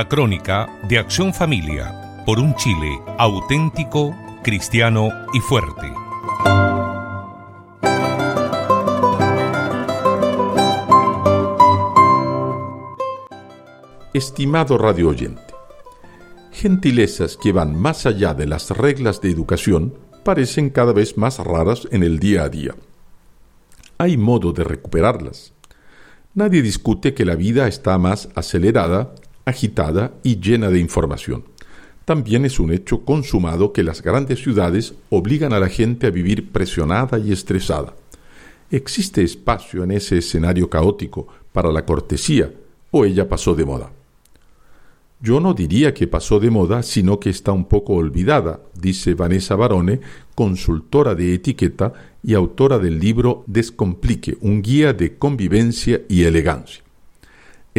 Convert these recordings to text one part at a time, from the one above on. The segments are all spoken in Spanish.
La crónica de Acción Familia por un Chile auténtico, cristiano y fuerte. Estimado radio oyente, gentilezas que van más allá de las reglas de educación parecen cada vez más raras en el día a día. Hay modo de recuperarlas. Nadie discute que la vida está más acelerada, agitada y llena de información. También es un hecho consumado que las grandes ciudades obligan a la gente a vivir presionada y estresada. ¿Existe espacio en ese escenario caótico para la cortesía o ella pasó de moda? Yo no diría que pasó de moda, sino que está un poco olvidada, dice Vanessa Barone, consultora de etiqueta y autora del libro Descomplique, un guía de convivencia y elegancia.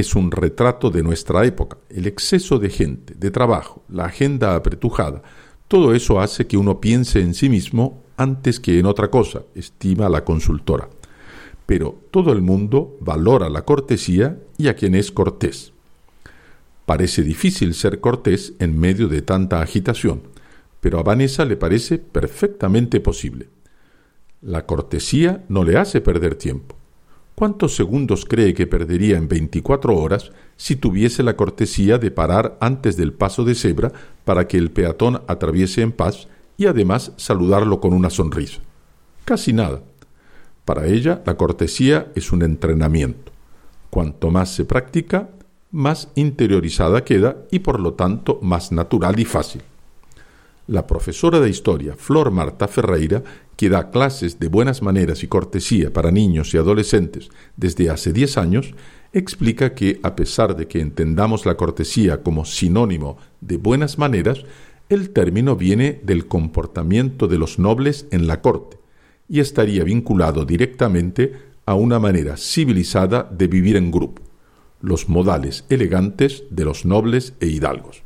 Es un retrato de nuestra época, el exceso de gente, de trabajo, la agenda apretujada, todo eso hace que uno piense en sí mismo antes que en otra cosa, estima la consultora. Pero todo el mundo valora la cortesía y a quien es cortés. Parece difícil ser cortés en medio de tanta agitación, pero a Vanessa le parece perfectamente posible. La cortesía no le hace perder tiempo. ¿Cuántos segundos cree que perdería en 24 horas si tuviese la cortesía de parar antes del paso de cebra para que el peatón atraviese en paz y además saludarlo con una sonrisa? Casi nada. Para ella, la cortesía es un entrenamiento. Cuanto más se practica, más interiorizada queda y por lo tanto más natural y fácil. La profesora de historia, Flor Marta Ferreira, que da clases de buenas maneras y cortesía para niños y adolescentes desde hace 10 años, explica que, a pesar de que entendamos la cortesía como sinónimo de buenas maneras, el término viene del comportamiento de los nobles en la corte y estaría vinculado directamente a una manera civilizada de vivir en grupo los modales elegantes de los nobles e hidalgos.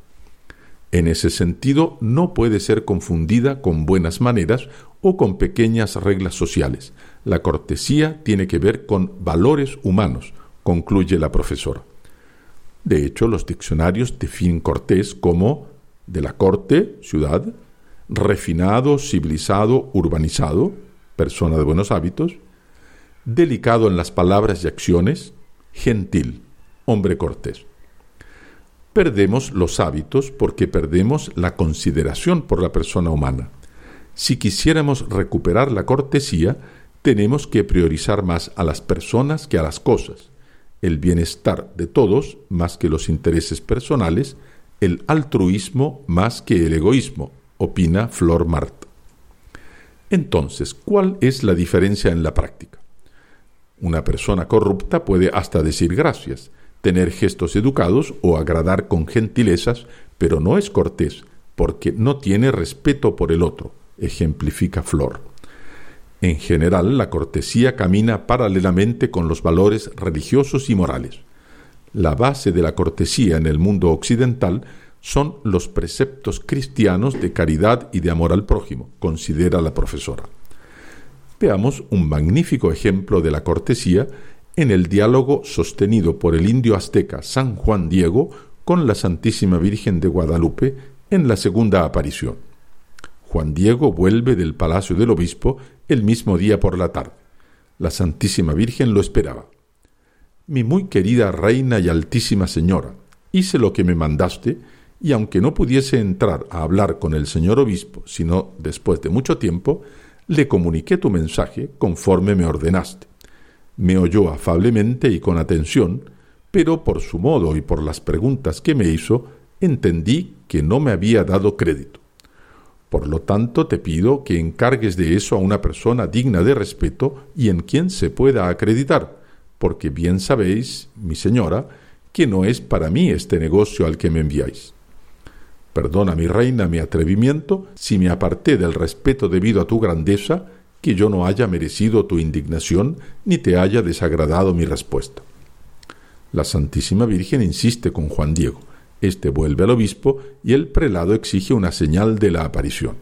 En ese sentido, no puede ser confundida con buenas maneras o con pequeñas reglas sociales. La cortesía tiene que ver con valores humanos, concluye la profesora. De hecho, los diccionarios definen cortés como de la corte, ciudad, refinado, civilizado, urbanizado, persona de buenos hábitos, delicado en las palabras y acciones, gentil, hombre cortés. Perdemos los hábitos porque perdemos la consideración por la persona humana. Si quisiéramos recuperar la cortesía, tenemos que priorizar más a las personas que a las cosas, el bienestar de todos más que los intereses personales, el altruismo más que el egoísmo, opina Flor Marta. Entonces, ¿cuál es la diferencia en la práctica? Una persona corrupta puede hasta decir gracias, tener gestos educados o agradar con gentilezas, pero no es cortés, porque no tiene respeto por el otro, ejemplifica Flor. En general, la cortesía camina paralelamente con los valores religiosos y morales. La base de la cortesía en el mundo occidental son los preceptos cristianos de caridad y de amor al prójimo, considera la profesora. Veamos un magnífico ejemplo de la cortesía en el diálogo sostenido por el indio azteca San Juan Diego con la Santísima Virgen de Guadalupe en la segunda aparición. Juan Diego vuelve del palacio del obispo el mismo día por la tarde. La Santísima Virgen lo esperaba. Mi muy querida reina y altísima señora, hice lo que me mandaste, y aunque no pudiese entrar a hablar con el señor obispo, sino después de mucho tiempo, le comuniqué tu mensaje conforme me ordenaste. Me oyó afablemente y con atención, pero por su modo y por las preguntas que me hizo, entendí que no me había dado crédito. Por lo tanto, te pido que encargues de eso a una persona digna de respeto y en quien se pueda acreditar, porque bien sabéis, mi señora, que no es para mí este negocio al que me enviáis. Perdona, mi reina, mi atrevimiento, si me aparté del respeto debido a tu grandeza que yo no haya merecido tu indignación ni te haya desagradado mi respuesta. La Santísima Virgen insiste con Juan Diego. Este vuelve al obispo y el prelado exige una señal de la aparición.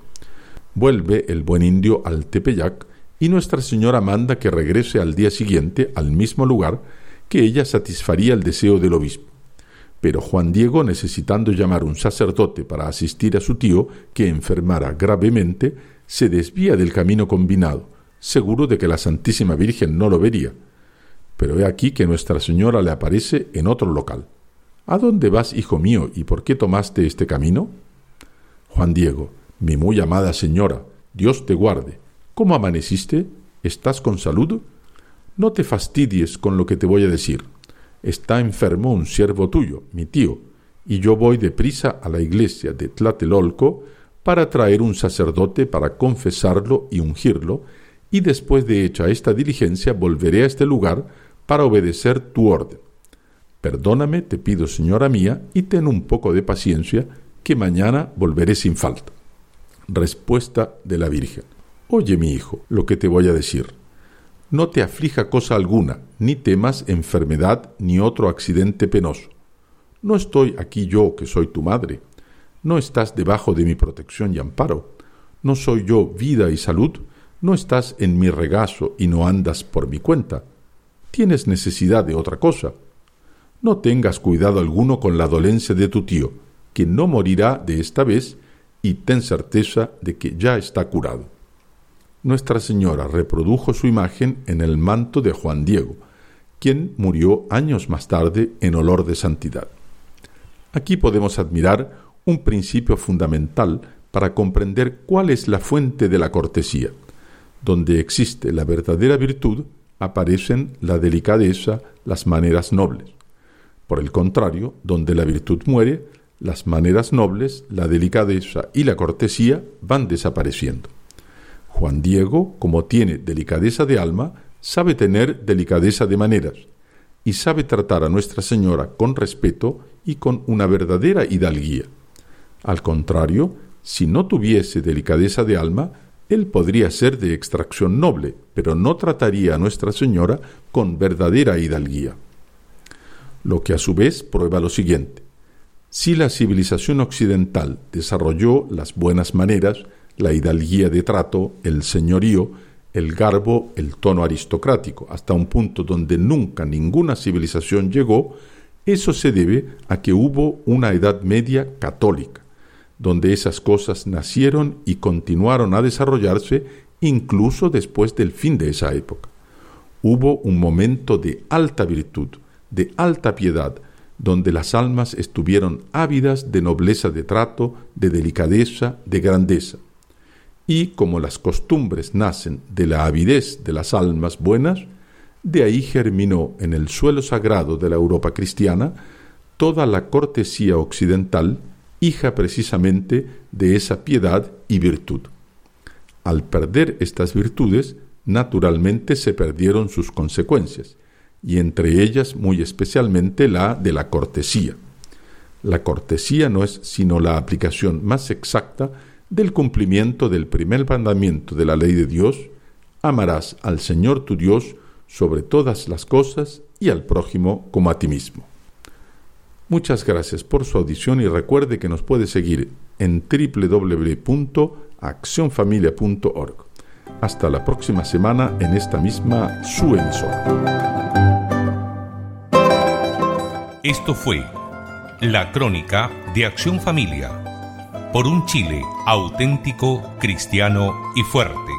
Vuelve el buen indio al Tepeyac y Nuestra Señora manda que regrese al día siguiente al mismo lugar que ella satisfaría el deseo del obispo. Pero Juan Diego, necesitando llamar un sacerdote para asistir a su tío, que enfermara gravemente, se desvía del camino combinado, seguro de que la Santísima Virgen no lo vería. Pero he aquí que Nuestra Señora le aparece en otro local. ¿A dónde vas, hijo mío, y por qué tomaste este camino? Juan Diego, mi muy amada señora, Dios te guarde. ¿Cómo amaneciste? ¿Estás con salud? No te fastidies con lo que te voy a decir. Está enfermo un siervo tuyo, mi tío, y yo voy deprisa a la iglesia de Tlatelolco para traer un sacerdote para confesarlo y ungirlo, y después de hecha esta diligencia volveré a este lugar para obedecer tu orden. Perdóname, te pido, señora mía, y ten un poco de paciencia, que mañana volveré sin falta. Respuesta de la Virgen. Oye, mi hijo, lo que te voy a decir. No te aflija cosa alguna, ni temas enfermedad ni otro accidente penoso. No estoy aquí yo, que soy tu madre. No estás debajo de mi protección y amparo. No soy yo vida y salud. No estás en mi regazo y no andas por mi cuenta. Tienes necesidad de otra cosa. No tengas cuidado alguno con la dolencia de tu tío, que no morirá de esta vez, y ten certeza de que ya está curado. Nuestra Señora reprodujo su imagen en el manto de Juan Diego, quien murió años más tarde en olor de santidad. Aquí podemos admirar un principio fundamental para comprender cuál es la fuente de la cortesía. Donde existe la verdadera virtud, aparecen la delicadeza, las maneras nobles. Por el contrario, donde la virtud muere, las maneras nobles, la delicadeza y la cortesía van desapareciendo. Juan Diego, como tiene delicadeza de alma, sabe tener delicadeza de maneras y sabe tratar a Nuestra Señora con respeto y con una verdadera hidalguía. Al contrario, si no tuviese delicadeza de alma, él podría ser de extracción noble, pero no trataría a Nuestra Señora con verdadera hidalguía. Lo que a su vez prueba lo siguiente. Si la civilización occidental desarrolló las buenas maneras, la hidalguía de trato, el señorío, el garbo, el tono aristocrático, hasta un punto donde nunca ninguna civilización llegó, eso se debe a que hubo una Edad Media católica, donde esas cosas nacieron y continuaron a desarrollarse incluso después del fin de esa época. Hubo un momento de alta virtud, de alta piedad, donde las almas estuvieron ávidas de nobleza de trato, de delicadeza, de grandeza. Y como las costumbres nacen de la avidez de las almas buenas, de ahí germinó en el suelo sagrado de la Europa cristiana toda la cortesía occidental, hija precisamente de esa piedad y virtud. Al perder estas virtudes, naturalmente se perdieron sus consecuencias, y entre ellas muy especialmente la de la cortesía. La cortesía no es sino la aplicación más exacta del cumplimiento del primer mandamiento de la ley de Dios, amarás al Señor tu Dios sobre todas las cosas y al prójimo como a ti mismo. Muchas gracias por su audición y recuerde que nos puede seguir en www.accionfamilia.org. Hasta la próxima semana en esta misma su emisora. Esto fue la crónica de Acción Familia por un Chile auténtico, cristiano y fuerte.